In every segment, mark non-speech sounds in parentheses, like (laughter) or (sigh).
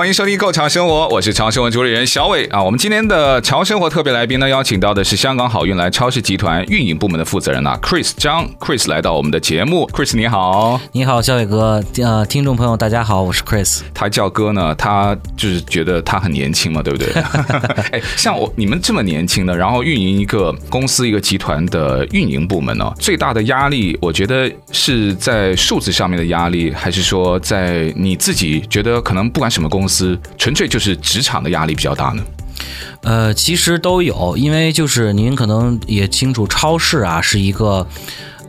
欢迎收听《潮生活》，我是潮生活主理人小伟啊。我们今天的潮生活特别来宾呢，邀请到的是香港好运来超市集团运营部门的负责人啊，Chris 张，Chris 来到我们的节目。Chris 你好，你好，小伟哥，呃，听众朋友大家好，我是 Chris。他叫哥呢，他就是觉得他很年轻嘛，对不对？(laughs) 哎，像我你们这么年轻的，然后运营一个公司一个集团的运营部门呢、哦，最大的压力，我觉得是在数字上面的压力，还是说在你自己觉得可能不管什么公司。公司纯粹就是职场的压力比较大呢？呃，其实都有，因为就是您可能也清楚，超市啊是一个，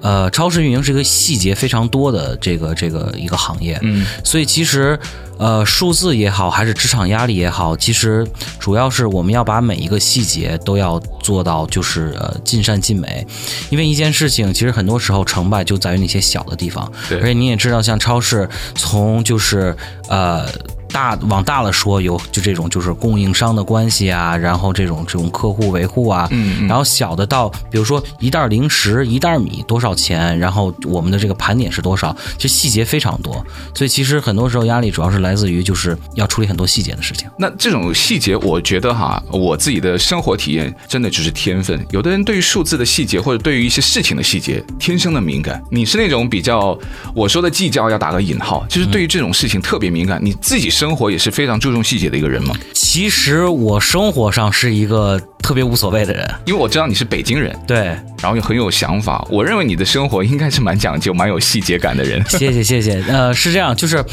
呃，超市运营是一个细节非常多的这个这个一个行业，嗯，所以其实呃，数字也好，还是职场压力也好，其实主要是我们要把每一个细节都要做到就是呃尽善尽美，因为一件事情其实很多时候成败就在于那些小的地方，对，而且你也知道，像超市从就是呃。大往大了说，有就这种就是供应商的关系啊，然后这种这种客户维护啊，嗯，然后小的到比如说一袋零食、一袋米多少钱，然后我们的这个盘点是多少，其实细节非常多，所以其实很多时候压力主要是来自于就是要处理很多细节的事情。那这种细节，我觉得哈，我自己的生活体验真的就是天分。有的人对于数字的细节或者对于一些事情的细节天生的敏感，你是那种比较我说的计较要打个引号，就是对于这种事情特别敏感，你自己是。生活也是非常注重细节的一个人吗？其实我生活上是一个特别无所谓的人，因为我知道你是北京人，对，然后又很有想法。我认为你的生活应该是蛮讲究、蛮有细节感的人。(laughs) 谢谢谢谢，呃，是这样，就是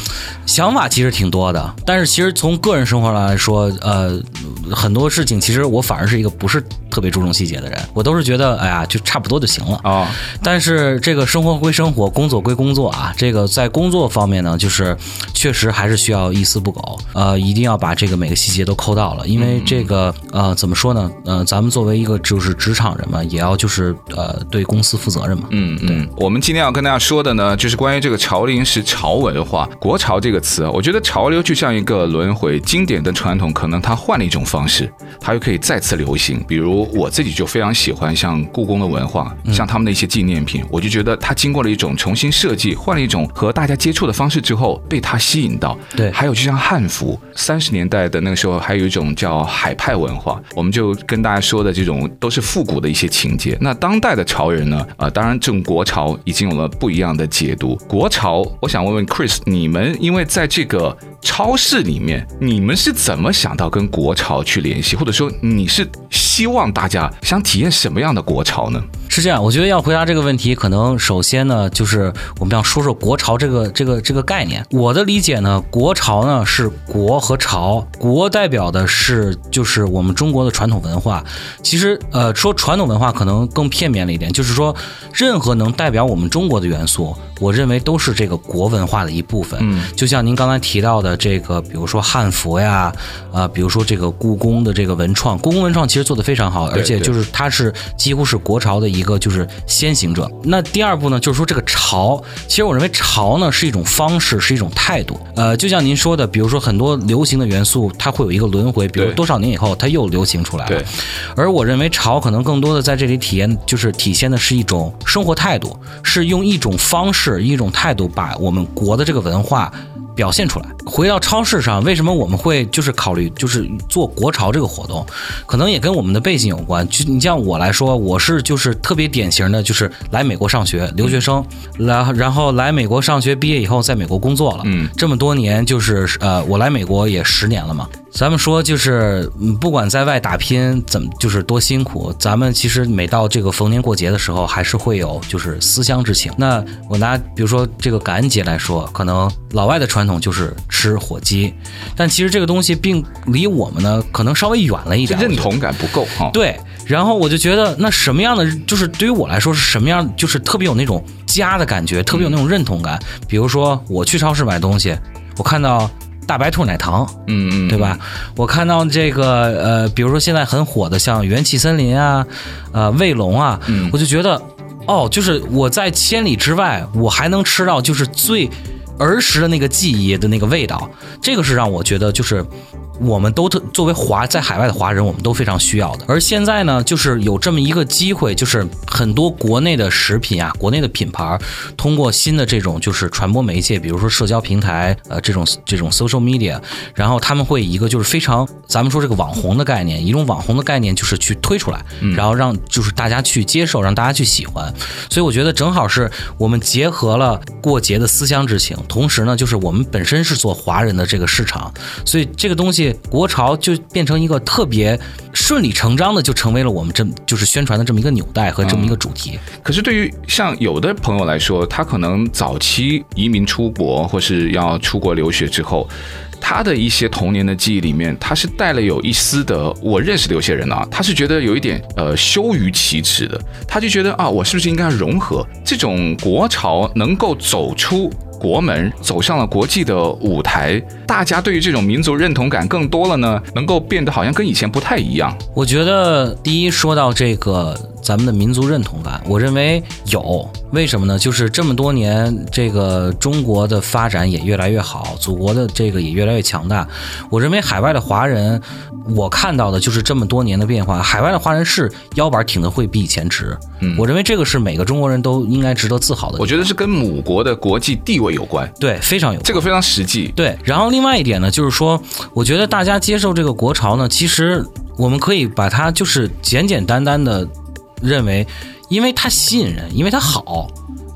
想法其实挺多的，但是其实从个人生活上来说，呃，很多事情其实我反而是一个不是特别注重细节的人，我都是觉得哎呀就差不多就行了啊。哦、但是这个生活归生活，工作归工作啊，这个在工作方面呢，就是确实还是需要一丝。不苟，呃，一定要把这个每个细节都抠到了，因为这个，呃，怎么说呢？呃，咱们作为一个就是职场人嘛，也要就是呃对公司负责任嘛。嗯嗯。我们今天要跟大家说的呢，就是关于这个潮龄是潮文化，国潮这个词，我觉得潮流就像一个轮回，经典的传统可能它换了一种方式，它又可以再次流行。比如我自己就非常喜欢像故宫的文化，像他们的一些纪念品，我就觉得它经过了一种重新设计，换了一种和大家接触的方式之后，被它吸引到。对，还有就。像汉服，三十年代的那个时候，还有一种叫海派文化，我们就跟大家说的这种都是复古的一些情节。那当代的潮人呢？啊、呃，当然这种国潮已经有了不一样的解读。国潮，我想问问 Chris，你们因为在这个超市里面，你们是怎么想到跟国潮去联系，或者说你是希望大家想体验什么样的国潮呢？是这样，我觉得要回答这个问题，可能首先呢，就是我们要说说国潮这个这个这个概念。我的理解呢，国潮呢是国和潮，国代表的是就是我们中国的传统文化。其实呃，说传统文化可能更片面了一点，就是说任何能代表我们中国的元素，我认为都是这个国文化的一部分。嗯，就像您刚才提到的这个，比如说汉服呀，啊、呃，比如说这个故宫的这个文创，故宫文创其实做得非常好，而且就是它是几乎是国潮的一。一个就是先行者，那第二步呢，就是说这个潮，其实我认为潮呢是一种方式，是一种态度。呃，就像您说的，比如说很多流行的元素，它会有一个轮回，比如多少年以后它又流行出来了。对。而我认为潮可能更多的在这里体验，就是体现的是一种生活态度，是用一种方式、一种态度把我们国的这个文化。表现出来。回到超市上，为什么我们会就是考虑就是做国潮这个活动？可能也跟我们的背景有关。就你像我来说，我是就是特别典型的，就是来美国上学留学生，来然后来美国上学毕业以后，在美国工作了。嗯，这么多年就是呃，我来美国也十年了嘛。咱们说就是，不管在外打拼怎么就是多辛苦，咱们其实每到这个逢年过节的时候，还是会有就是思乡之情。那我拿比如说这个感恩节来说，可能老外的传统就是吃火鸡，但其实这个东西并离我们呢可能稍微远了一点，认同感不够哈。对，然后我就觉得那什么样的就是对于我来说是什么样，就是特别有那种家的感觉，特别有那种认同感。比如说我去超市买东西，我看到。大白兔奶糖，嗯嗯，对吧？我看到这个呃，比如说现在很火的像元气森林啊，呃，卫龙啊，嗯我就觉得哦，就是我在千里之外，我还能吃到就是最儿时的那个记忆的那个味道，这个是让我觉得就是。我们都特作为华在海外的华人，我们都非常需要的。而现在呢，就是有这么一个机会，就是很多国内的食品啊，国内的品牌，通过新的这种就是传播媒介，比如说社交平台，呃，这种这种 social media，然后他们会以一个就是非常咱们说这个网红的概念，一种网红的概念，就是去推出来，然后让就是大家去接受，让大家去喜欢。所以我觉得正好是我们结合了过节的思乡之情，同时呢，就是我们本身是做华人的这个市场，所以这个东西。国潮就变成一个特别顺理成章的，就成为了我们这就是宣传的这么一个纽带和这么一个主题。可是对于像有的朋友来说，他可能早期移民出国或是要出国留学之后，他的一些童年的记忆里面，他是带了有一丝的。我认识的有些人啊，他是觉得有一点呃羞于启齿的，他就觉得啊，我是不是应该融合这种国潮，能够走出。国门走上了国际的舞台，大家对于这种民族认同感更多了呢，能够变得好像跟以前不太一样。我觉得第一说到这个。咱们的民族认同感，我认为有，为什么呢？就是这么多年，这个中国的发展也越来越好，祖国的这个也越来越强大。我认为海外的华人，我看到的就是这么多年的变化。海外的华人是腰板挺得会比以前直，嗯，我认为这个是每个中国人都应该值得自豪的。我觉得是跟母国的国际地位有关，对，非常有，这个非常实际。对，然后另外一点呢，就是说，我觉得大家接受这个国潮呢，其实我们可以把它就是简简单单的。认为，因为它吸引人，因为它好，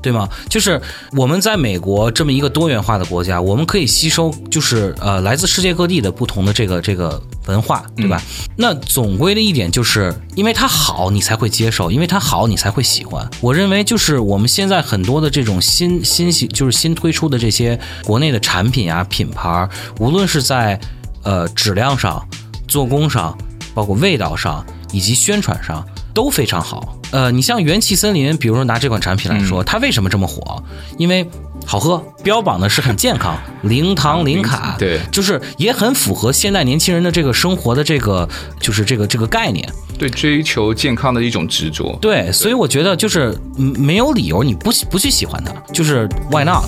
对吗？就是我们在美国这么一个多元化的国家，我们可以吸收，就是呃，来自世界各地的不同的这个这个文化，对吧？嗯、那总归的一点就是，因为它好，你才会接受；因为它好，你才会喜欢。我认为，就是我们现在很多的这种新新就是新推出的这些国内的产品啊、品牌，无论是在呃质量上、做工上，包括味道上，以及宣传上。都非常好，呃，你像元气森林，比如说拿这款产品来说，它为什么这么火？因为好喝，标榜的是很健康，零糖零卡，对，就是也很符合现代年轻人的这个生活的这个就是这个这个概念，对，追求健康的一种执着，对，所以我觉得就是没有理由你不不去喜欢它，就是 Why not？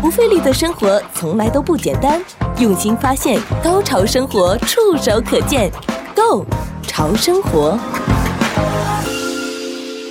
不费力的生活从来都不简单，用心发现，高潮生活触手可见，Go！潮生活，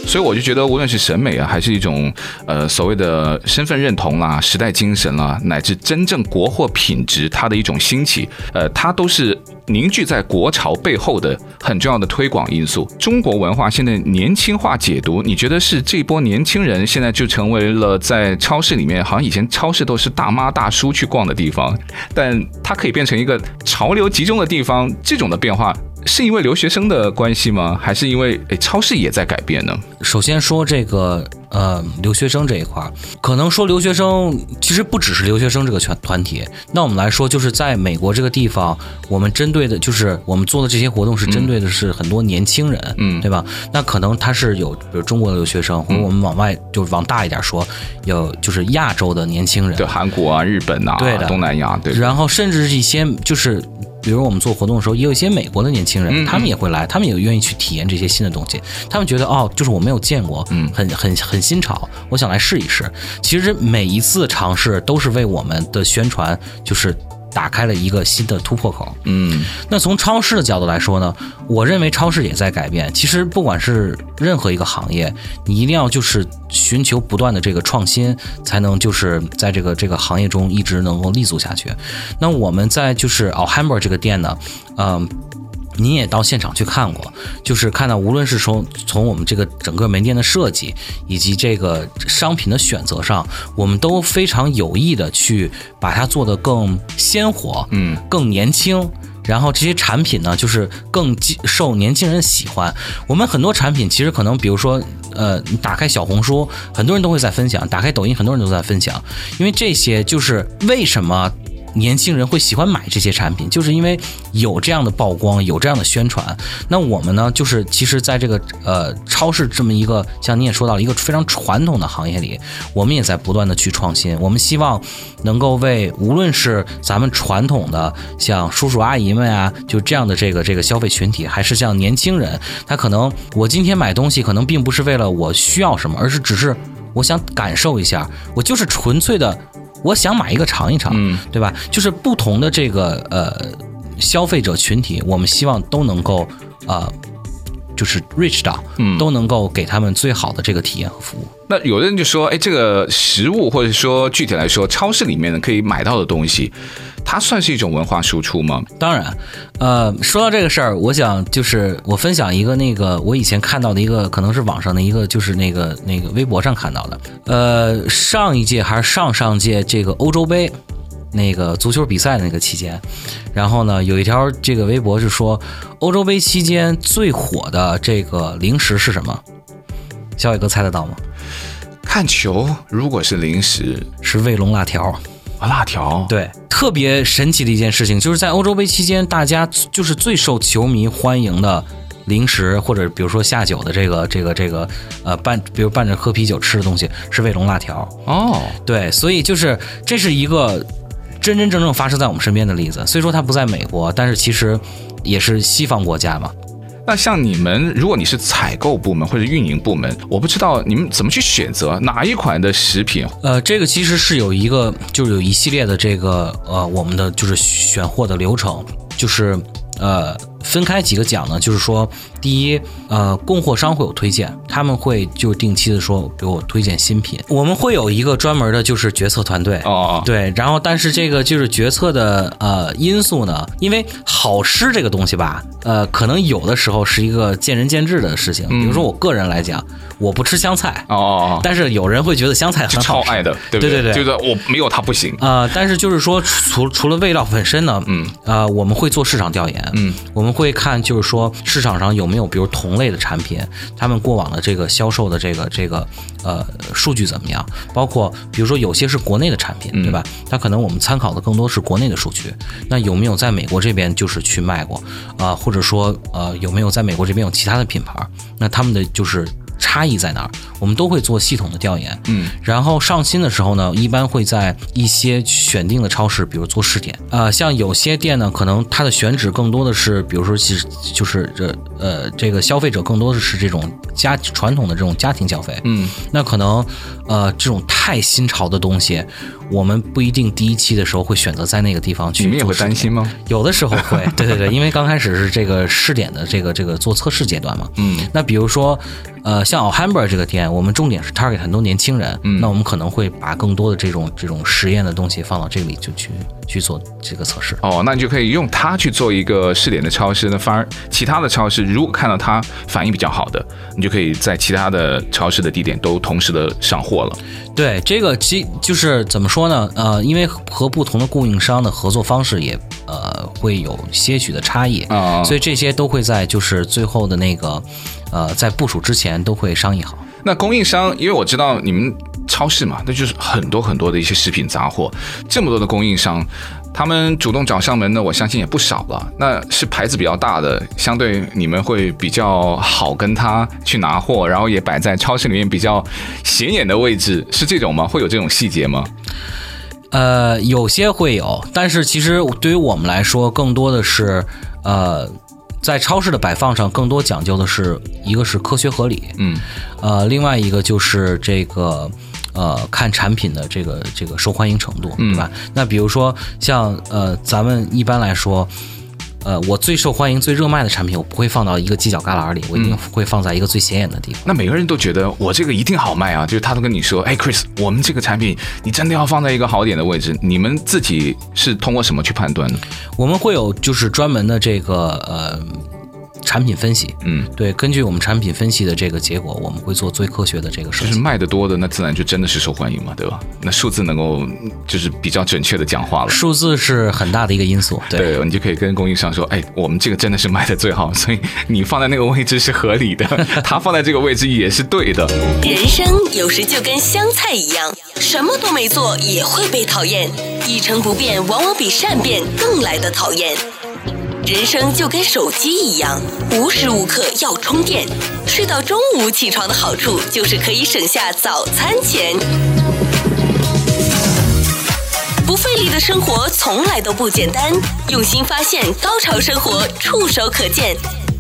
所以我就觉得，无论是审美啊，还是一种呃所谓的身份认同啦、时代精神啦，乃至真正国货品质它的一种兴起，呃，它都是凝聚在国潮背后的很重要的推广因素。中国文化现在年轻化解读，你觉得是这波年轻人现在就成为了在超市里面，好像以前超市都是大妈大叔去逛的地方，但它可以变成一个潮流集中的地方，这种的变化。是因为留学生的关系吗？还是因为诶超市也在改变呢？首先说这个呃留学生这一块，可能说留学生其实不只是留学生这个全团体。那我们来说，就是在美国这个地方，我们针对的就是我们做的这些活动是针对的是很多年轻人，嗯，对吧？那可能他是有比如中国的留学生，或者我们往外就是往大一点说，有就是亚洲的年轻人，对，韩国啊、日本啊，对的，东南亚，对。然后甚至是一些就是。比如我们做活动的时候，也有一些美国的年轻人，他们也会来，他们也愿意去体验这些新的东西。他们觉得哦，就是我没有见过，嗯，很很很新潮，我想来试一试。其实每一次尝试都是为我们的宣传，就是。打开了一个新的突破口。嗯，那从超市的角度来说呢，我认为超市也在改变。其实不管是任何一个行业，你一定要就是寻求不断的这个创新，才能就是在这个这个行业中一直能够立足下去。那我们在就是 Alhambra 这个店呢，嗯。您也到现场去看过，就是看到无论是从从我们这个整个门店的设计，以及这个商品的选择上，我们都非常有意的去把它做得更鲜活，嗯，更年轻。然后这些产品呢，就是更受年轻人喜欢。我们很多产品其实可能，比如说，呃，你打开小红书，很多人都会在分享；打开抖音，很多人都在分享。因为这些就是为什么。年轻人会喜欢买这些产品，就是因为有这样的曝光，有这样的宣传。那我们呢，就是其实在这个呃超市这么一个像你也说到了一个非常传统的行业里，我们也在不断的去创新。我们希望能够为无论是咱们传统的像叔叔阿姨们啊，就这样的这个这个消费群体，还是像年轻人，他可能我今天买东西可能并不是为了我需要什么，而是只是我想感受一下，我就是纯粹的。我想买一个尝一尝，嗯，对吧？就是不同的这个呃消费者群体，我们希望都能够呃，就是 reach 到，嗯，都能够给他们最好的这个体验和服务。那有的人就说，哎，这个食物或者说具体来说，超市里面呢可以买到的东西。它算是一种文化输出吗？当然，呃，说到这个事儿，我想就是我分享一个那个我以前看到的一个，可能是网上的一个，就是那个那个微博上看到的。呃，上一届还是上上届这个欧洲杯那个足球比赛的那个期间，然后呢，有一条这个微博是说，欧洲杯期间最火的这个零食是什么？小伟哥猜得到吗？看球，如果是零食，是卫龙辣条。啊，辣条。对，特别神奇的一件事情，就是在欧洲杯期间，大家就是最受球迷欢迎的零食，或者比如说下酒的这个这个这个呃伴，比如伴着喝啤酒吃的东西是卫龙辣条。哦，对，所以就是这是一个真真正正发生在我们身边的例子。虽说它不在美国，但是其实也是西方国家嘛。那像你们，如果你是采购部门或者运营部门，我不知道你们怎么去选择哪一款的食品。呃，这个其实是有一个，就是有一系列的这个呃，我们的就是选货的流程，就是呃。分开几个讲呢，就是说，第一，呃，供货商会有推荐，他们会就定期的说给我推荐新品。我们会有一个专门的，就是决策团队。哦，对，然后但是这个就是决策的呃因素呢，因为好吃这个东西吧，呃，可能有的时候是一个见仁见智的事情。比如说我个人来讲，我不吃香菜。哦，但是有人会觉得香菜很好超爱的，对不对？对对对，就是我没有它不行。啊、呃，但是就是说，除除了味道本身呢，嗯，啊、呃，我们会做市场调研，嗯，我们。会看，就是说市场上有没有比如同类的产品，他们过往的这个销售的这个这个呃数据怎么样？包括比如说有些是国内的产品，对吧？它可能我们参考的更多是国内的数据。那有没有在美国这边就是去卖过啊、呃？或者说呃有没有在美国这边有其他的品牌？那他们的就是。差异在哪儿？我们都会做系统的调研，嗯，然后上新的时候呢，一般会在一些选定的超市，比如做试点，呃，像有些店呢，可能它的选址更多的是，比如说其实就是这呃这个消费者更多的是这种家传统的这种家庭消费，嗯，那可能呃这种太新潮的东西，我们不一定第一期的时候会选择在那个地方去。你们也会担心吗？有的时候会，(laughs) 对对对，因为刚开始是这个试点的这个这个做测试阶段嘛，嗯，那比如说。呃，像 Alhambra 这个店，我们重点是 target 很多年轻人，嗯，那我们可能会把更多的这种这种实验的东西放到这里，就去去做这个测试。哦，那你就可以用它去做一个试点的超市，那反而其他的超市如果看到它反应比较好的，你就可以在其他的超市的地点都同时的上货了。对，这个其就是怎么说呢？呃，因为和不同的供应商的合作方式也呃会有些许的差异啊，所以这些都会在就是最后的那个。呃，在部署之前都会商议好。那供应商，因为我知道你们超市嘛，那就是很多很多的一些食品杂货，这么多的供应商，他们主动找上门的，我相信也不少了。那是牌子比较大的，相对你们会比较好跟他去拿货，然后也摆在超市里面比较显眼的位置，是这种吗？会有这种细节吗？呃，有些会有，但是其实对于我们来说，更多的是呃。在超市的摆放上，更多讲究的是一个是科学合理，嗯，呃，另外一个就是这个，呃，看产品的这个这个受欢迎程度，对吧？嗯、那比如说像呃，咱们一般来说，呃，我最受欢迎、最热卖的产品，我不会放到一个犄角旮旯里，我一定会放在一个最显眼的地方。那每个人都觉得我这个一定好卖啊，就是他都跟你说，哎，Chris，我们这个产品你真的要放在一个好点的位置。你们自己是通过什么去判断的？我们会有就是专门的这个呃。产品分析，嗯，对，根据我们产品分析的这个结果，我们会做最科学的这个设计。就是卖得多的，那自然就真的是受欢迎嘛，对吧？那数字能够就是比较准确的讲话了。数字是很大的一个因素，对，对，你就可以跟供应商说，哎，我们这个真的是卖的最好，(laughs) 所以你放在那个位置是合理的，(laughs) 他放在这个位置也是对的。人生有时就跟香菜一样，什么都没做也会被讨厌，一成不变往往比善变更来的讨厌。人生就跟手机一样，无时无刻要充电。睡到中午起床的好处就是可以省下早餐钱。不费力的生活从来都不简单，用心发现，高潮生活触手可见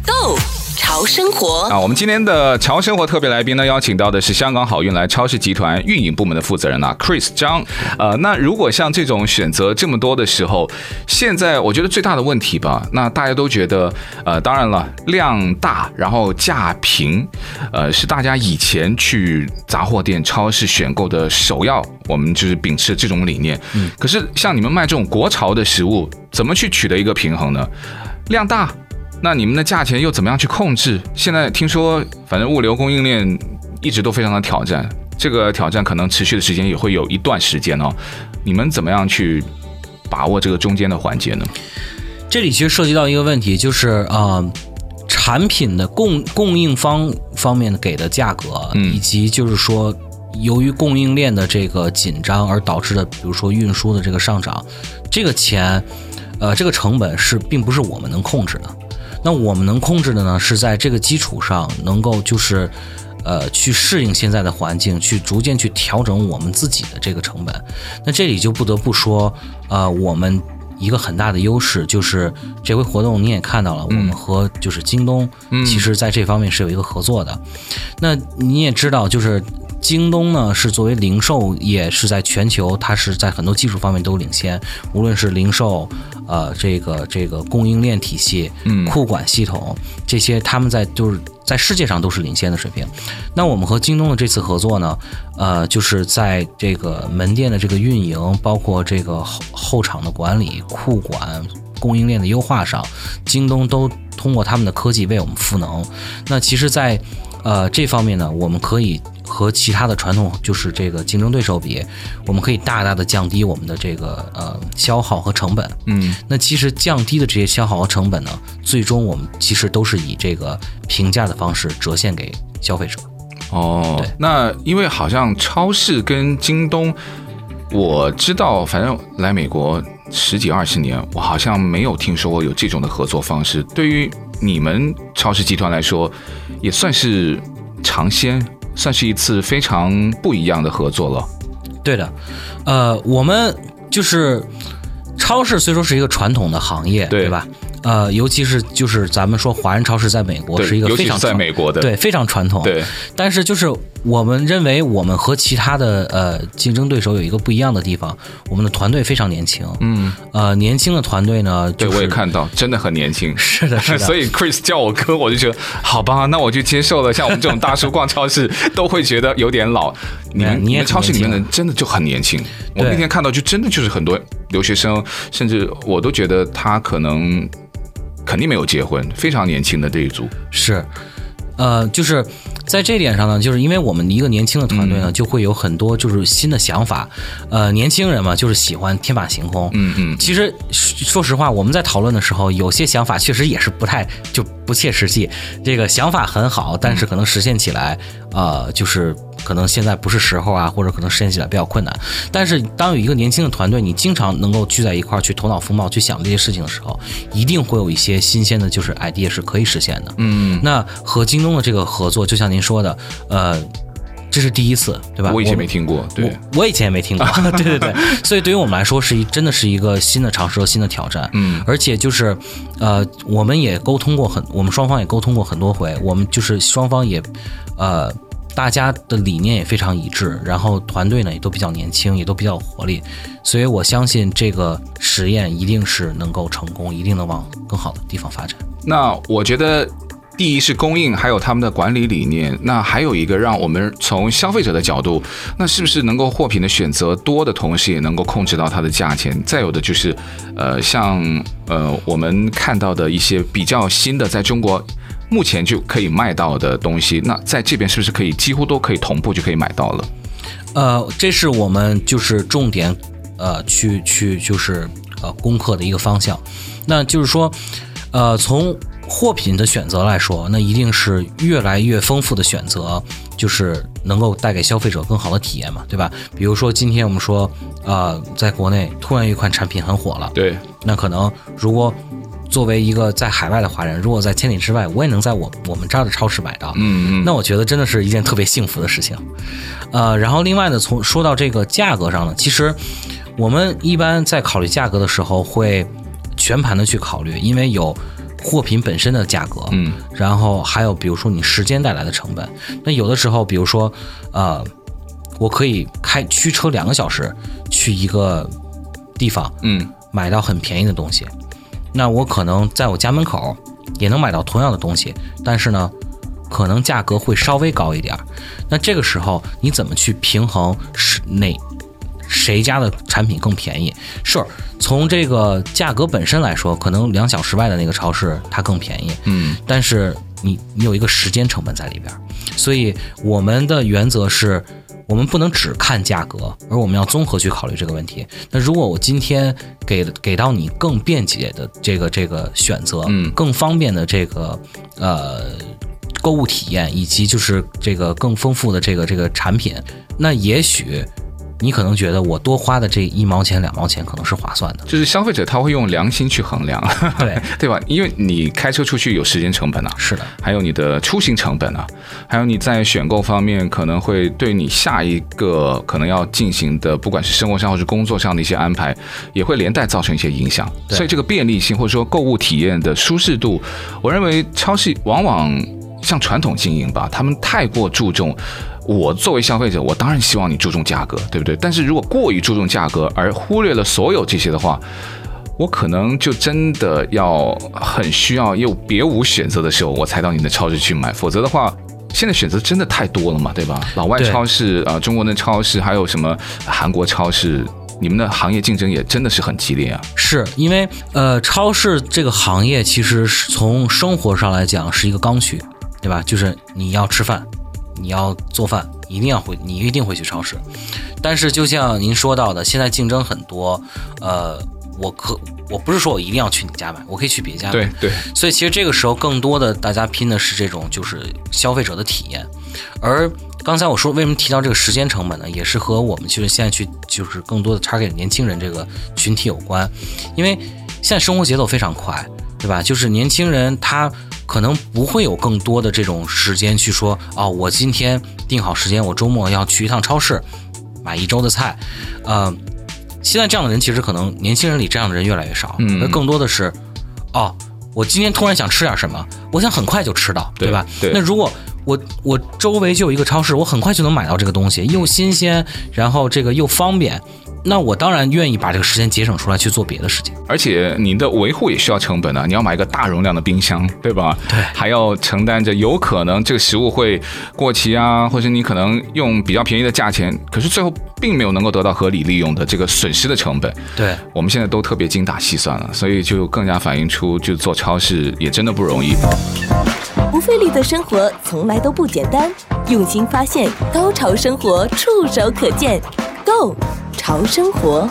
Go。潮生活啊，我们今天的潮生活特别来宾呢，邀请到的是香港好运来超市集团运营部门的负责人啊，Chris 张。呃，那如果像这种选择这么多的时候，现在我觉得最大的问题吧，那大家都觉得，呃，当然了，量大，然后价平，呃，是大家以前去杂货店、超市选购的首要，我们就是秉持这种理念。嗯。可是像你们卖这种国潮的食物，怎么去取得一个平衡呢？量大。那你们的价钱又怎么样去控制？现在听说，反正物流供应链一直都非常的挑战，这个挑战可能持续的时间也会有一段时间哦。你们怎么样去把握这个中间的环节呢？这里其实涉及到一个问题，就是呃，产品的供供应方方面给的价格，以及就是说由于供应链的这个紧张而导致的，比如说运输的这个上涨，这个钱，呃，这个成本是并不是我们能控制的。那我们能控制的呢，是在这个基础上，能够就是，呃，去适应现在的环境，去逐渐去调整我们自己的这个成本。那这里就不得不说，呃，我们一个很大的优势就是这回活动你也看到了，我们和就是京东，其实在这方面是有一个合作的。那你也知道，就是。京东呢，是作为零售业，是在全球，它是在很多技术方面都领先，无论是零售，呃，这个这个供应链体系，嗯，库管系统这些，他们在就是在世界上都是领先的水平。那我们和京东的这次合作呢，呃，就是在这个门店的这个运营，包括这个后后场的管理、库管、供应链的优化上，京东都通过他们的科技为我们赋能。那其实在，在呃这方面呢，我们可以。和其他的传统就是这个竞争对手比，我们可以大大的降低我们的这个呃消耗和成本。嗯，那其实降低的这些消耗和成本呢，最终我们其实都是以这个平价的方式折现给消费者。哦，对，那因为好像超市跟京东，我知道，反正来美国十几二十年，我好像没有听说过有这种的合作方式。对于你们超市集团来说，也算是尝鲜。算是一次非常不一样的合作了。对的，呃，我们就是超市，虽说是一个传统的行业，对，对吧？呃，尤其是就是咱们说华人超市在美国是一个非常在美国的对非常传统。对，但是就是我们认为我们和其他的呃竞争对手有一个不一样的地方，我们的团队非常年轻。嗯，呃，年轻的团队呢，就是，对，我也看到，真的很年轻。(laughs) 是的，是的。所以 Chris 叫我哥，我就觉得好吧，那我就接受了。像我们这种 (laughs) 大叔逛超市都会觉得有点老。你们你们超市里面的人真的就很年轻。我那天看到就真的就是很多留学生，甚至我都觉得他可能。肯定没有结婚，非常年轻的这一组是，呃，就是在这点上呢，就是因为我们一个年轻的团队呢，就会有很多就是新的想法，呃，年轻人嘛，就是喜欢天马行空，嗯嗯。其实说实话，我们在讨论的时候，有些想法确实也是不太就不切实际。这个想法很好，但是可能实现起来，呃，就是。可能现在不是时候啊，或者可能实现起来比较困难。但是当有一个年轻的团队，你经常能够聚在一块儿去头脑风暴去想这些事情的时候，一定会有一些新鲜的，就是 idea 是可以实现的。嗯，那和京东的这个合作，就像您说的，呃，这是第一次，对吧？我以前没听过，对，我，我以前也没听过，(laughs) (laughs) 对对对。所以对于我们来说，是一真的是一个新的尝试和新的挑战。嗯，而且就是，呃，我们也沟通过很，我们双方也沟通过很多回，我们就是双方也，呃。大家的理念也非常一致，然后团队呢也都比较年轻，也都比较活力，所以我相信这个实验一定是能够成功，一定能往更好的地方发展。那我觉得第一是供应，还有他们的管理理念。那还有一个，让我们从消费者的角度，那是不是能够货品的选择多的同时，也能够控制到它的价钱？再有的就是，呃，像呃我们看到的一些比较新的，在中国目前就可以卖到的东西，那在这边是不是可以几乎都可以同步就可以买到了？呃，这是我们就是重点，呃，去去就是呃攻克的一个方向。那就是说，呃，从货品的选择来说，那一定是越来越丰富的选择，就是能够带给消费者更好的体验嘛，对吧？比如说今天我们说，呃，在国内突然一款产品很火了，对，那可能如果作为一个在海外的华人，如果在千里之外，我也能在我我们这儿的超市买到，嗯嗯，那我觉得真的是一件特别幸福的事情。呃，然后另外呢，从说到这个价格上呢，其实我们一般在考虑价格的时候会。全盘的去考虑，因为有货品本身的价格，嗯，然后还有比如说你时间带来的成本。那有的时候，比如说，呃，我可以开驱车两个小时去一个地方，嗯，买到很便宜的东西。那我可能在我家门口也能买到同样的东西，但是呢，可能价格会稍微高一点。那这个时候你怎么去平衡是哪？谁家的产品更便宜？是从这个价格本身来说，可能两小时外的那个超市它更便宜。嗯，但是你你有一个时间成本在里边，所以我们的原则是，我们不能只看价格，而我们要综合去考虑这个问题。那如果我今天给给到你更便捷的这个这个选择，嗯，更方便的这个呃购物体验，以及就是这个更丰富的这个这个产品，那也许。你可能觉得我多花的这一毛钱两毛钱可能是划算的，就是消费者他会用良心去衡量，对 (laughs) 对吧？因为你开车出去有时间成本啊，是的，还有你的出行成本啊，还有你在选购方面可能会对你下一个可能要进行的，不管是生活上或是工作上的一些安排，也会连带造成一些影响。所以这个便利性或者说购物体验的舒适度，我认为超市往往像传统经营吧，他们太过注重。我作为消费者，我当然希望你注重价格，对不对？但是如果过于注重价格而忽略了所有这些的话，我可能就真的要很需要又别无选择的时候，我才到你的超市去买。否则的话，现在选择真的太多了嘛，对吧？老外超市啊、中国的超市，还有什么韩国超市，你们的行业竞争也真的是很激烈啊。是因为呃，超市这个行业其实是从生活上来讲是一个刚需，对吧？就是你要吃饭。你要做饭，一定要会，你一定会去超市。但是就像您说到的，现在竞争很多，呃，我可我不是说我一定要去你家买，我可以去别家买。对对。所以其实这个时候更多的大家拼的是这种就是消费者的体验。而刚才我说为什么提到这个时间成本呢？也是和我们就是现在去就是更多的 target 年轻人这个群体有关，因为现在生活节奏非常快，对吧？就是年轻人他。可能不会有更多的这种时间去说啊、哦，我今天定好时间，我周末要去一趟超市买一周的菜。呃，现在这样的人其实可能年轻人里这样的人越来越少，嗯，而更多的是，哦，我今天突然想吃点什么，我想很快就吃到，对吧？对。那如果我我周围就有一个超市，我很快就能买到这个东西，又新鲜，然后这个又方便。那我当然愿意把这个时间节省出来去做别的事情，而且你的维护也需要成本啊，你要买一个大容量的冰箱，对吧？对，还要承担着有可能这个食物会过期啊，或者你可能用比较便宜的价钱，可是最后并没有能够得到合理利用的这个损失的成本。对，我们现在都特别精打细算了，所以就更加反映出，就做超市也真的不容易。不费力的生活从来都不简单，用心发现，高潮生活触手可见，Go。潮生活。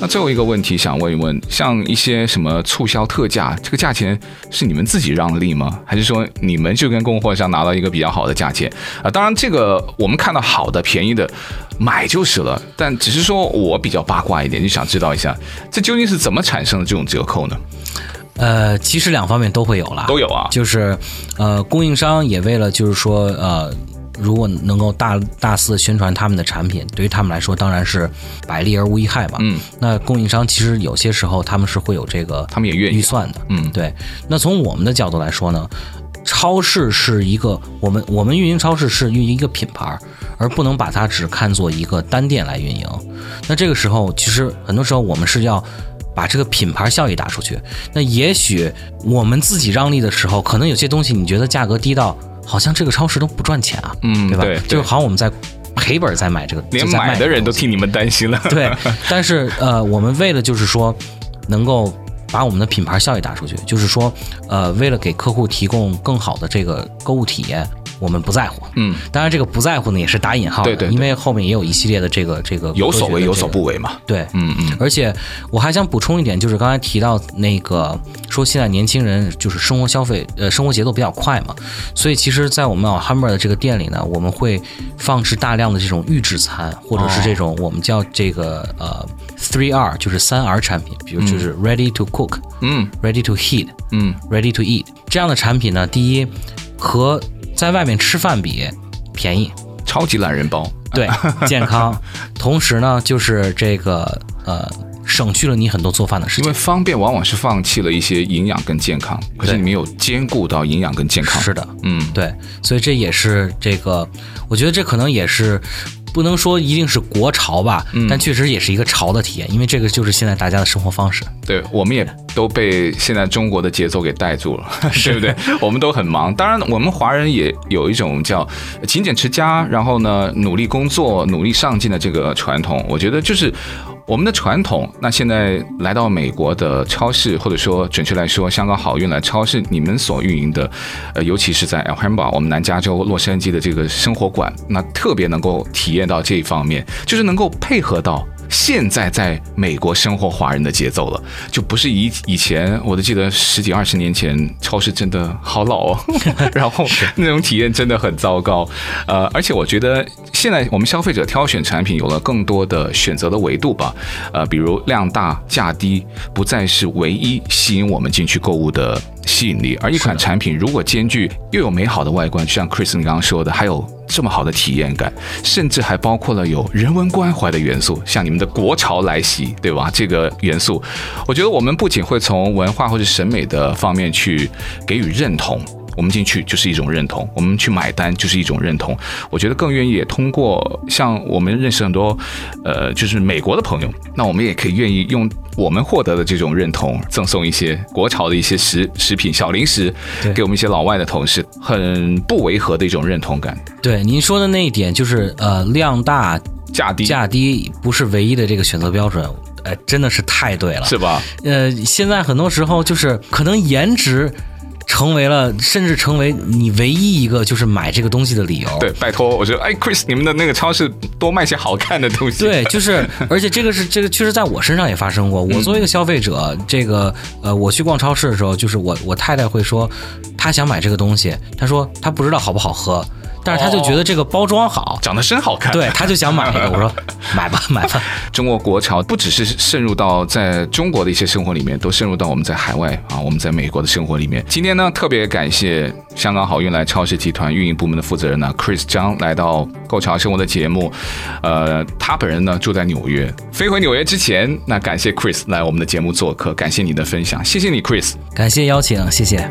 那最后一个问题想问一问，像一些什么促销特价，这个价钱是你们自己让利吗？还是说你们就跟供货商拿到一个比较好的价钱啊？当然，这个我们看到好的、便宜的买就是了。但只是说我比较八卦一点，就想知道一下，这究竟是怎么产生的这种折扣呢？呃，其实两方面都会有啦，都有啊。就是呃，供应商也为了就是说呃。如果能够大大肆宣传他们的产品，对于他们来说当然是百利而无一害嘛。嗯，那供应商其实有些时候他们是会有这个，他们也愿意预算的。嗯，对。那从我们的角度来说呢，超市是一个我们我们运营超市是运营一个品牌，而不能把它只看作一个单店来运营。那这个时候，其实很多时候我们是要把这个品牌效益打出去。那也许我们自己让利的时候，可能有些东西你觉得价格低到好像这个超市都不赚钱啊，嗯，对吧？对，就好像我们在赔本在买这个，连买的人都替你们担心了。对，(laughs) 但是呃，我们为了就是说能够。把我们的品牌效益打出去，就是说，呃，为了给客户提供更好的这个购物体验，我们不在乎。嗯，当然这个不在乎呢也是打引号的，对对对，因为后面也有一系列的这个这个、这个、有所为有所不为嘛。对，嗯嗯。而且我还想补充一点，就是刚才提到那个说现在年轻人就是生活消费呃生活节奏比较快嘛，所以其实，在我们 Alhambra 的这个店里呢，我们会放置大量的这种预制餐，或者是这种我们叫这个呃。Three R 就是三 R 产品，比如就是 Ready to Cook，嗯，Ready to Heat，嗯，Ready to Eat 这样的产品呢，第一和在外面吃饭比便宜，超级懒人包，对，健康，(laughs) 同时呢就是这个呃省去了你很多做饭的时间，因为方便往往是放弃了一些营养跟健康，可是你没有兼顾到营养跟健康，是的，嗯，对，所以这也是这个，我觉得这可能也是。不能说一定是国潮吧，嗯，但确实也是一个潮的体验，因为这个就是现在大家的生活方式。对，我们也都被现在中国的节奏给带住了，(laughs) 对不对？(laughs) 我们都很忙。当然，我们华人也有一种叫勤俭持家，然后呢，努力工作、努力上进的这个传统。我觉得就是。我们的传统，那现在来到美国的超市，或者说准确来说，香港好运来超市，你们所运营的，呃，尤其是在 El h a m b a 我们南加州洛杉矶的这个生活馆，那特别能够体验到这一方面，就是能够配合到。现在在美国生活华人的节奏了，就不是以以前，我都记得十几二十年前，超市真的好老哦，(laughs) 然后那种体验真的很糟糕，呃，而且我觉得现在我们消费者挑选产品有了更多的选择的维度吧，呃，比如量大价低，不再是唯一吸引我们进去购物的吸引力，而一款产品如果兼具又有美好的外观，就像 Chris 你刚刚说的，还有。这么好的体验感，甚至还包括了有人文关怀的元素，像你们的国潮来袭，对吧？这个元素，我觉得我们不仅会从文化或者审美的方面去给予认同。我们进去就是一种认同，我们去买单就是一种认同。我觉得更愿意也通过像我们认识很多，呃，就是美国的朋友，那我们也可以愿意用我们获得的这种认同，赠送一些国潮的一些食食品、小零食，给我们一些老外的同事，很不违和的一种认同感。对您说的那一点，就是呃，量大价低，价低不是唯一的这个选择标准，呃，真的是太对了，是吧？呃，现在很多时候就是可能颜值。成为了，甚至成为你唯一一个就是买这个东西的理由。对，拜托，我觉得，哎，Chris，你们的那个超市多卖些好看的东西。对，就是，(laughs) 而且这个是这个，确实在我身上也发生过。我作为一个消费者，这个呃，我去逛超市的时候，就是我我太太会说，她想买这个东西，他说他不知道好不好喝。但是他就觉得这个包装好，长得真好看，对，他就想买一个。(laughs) 我说买吧，(laughs) 买吧。中国国潮不只是渗入到在中国的一些生活里面，都渗入到我们在海外啊，我们在美国的生活里面。今天呢，特别感谢香港好运来超市集团运营部门的负责人呢，Chris 张来到《购潮生活》的节目。呃，他本人呢住在纽约，飞回纽约之前，那感谢 Chris 来我们的节目做客，感谢你的分享，谢谢你，Chris，感谢邀请，谢谢。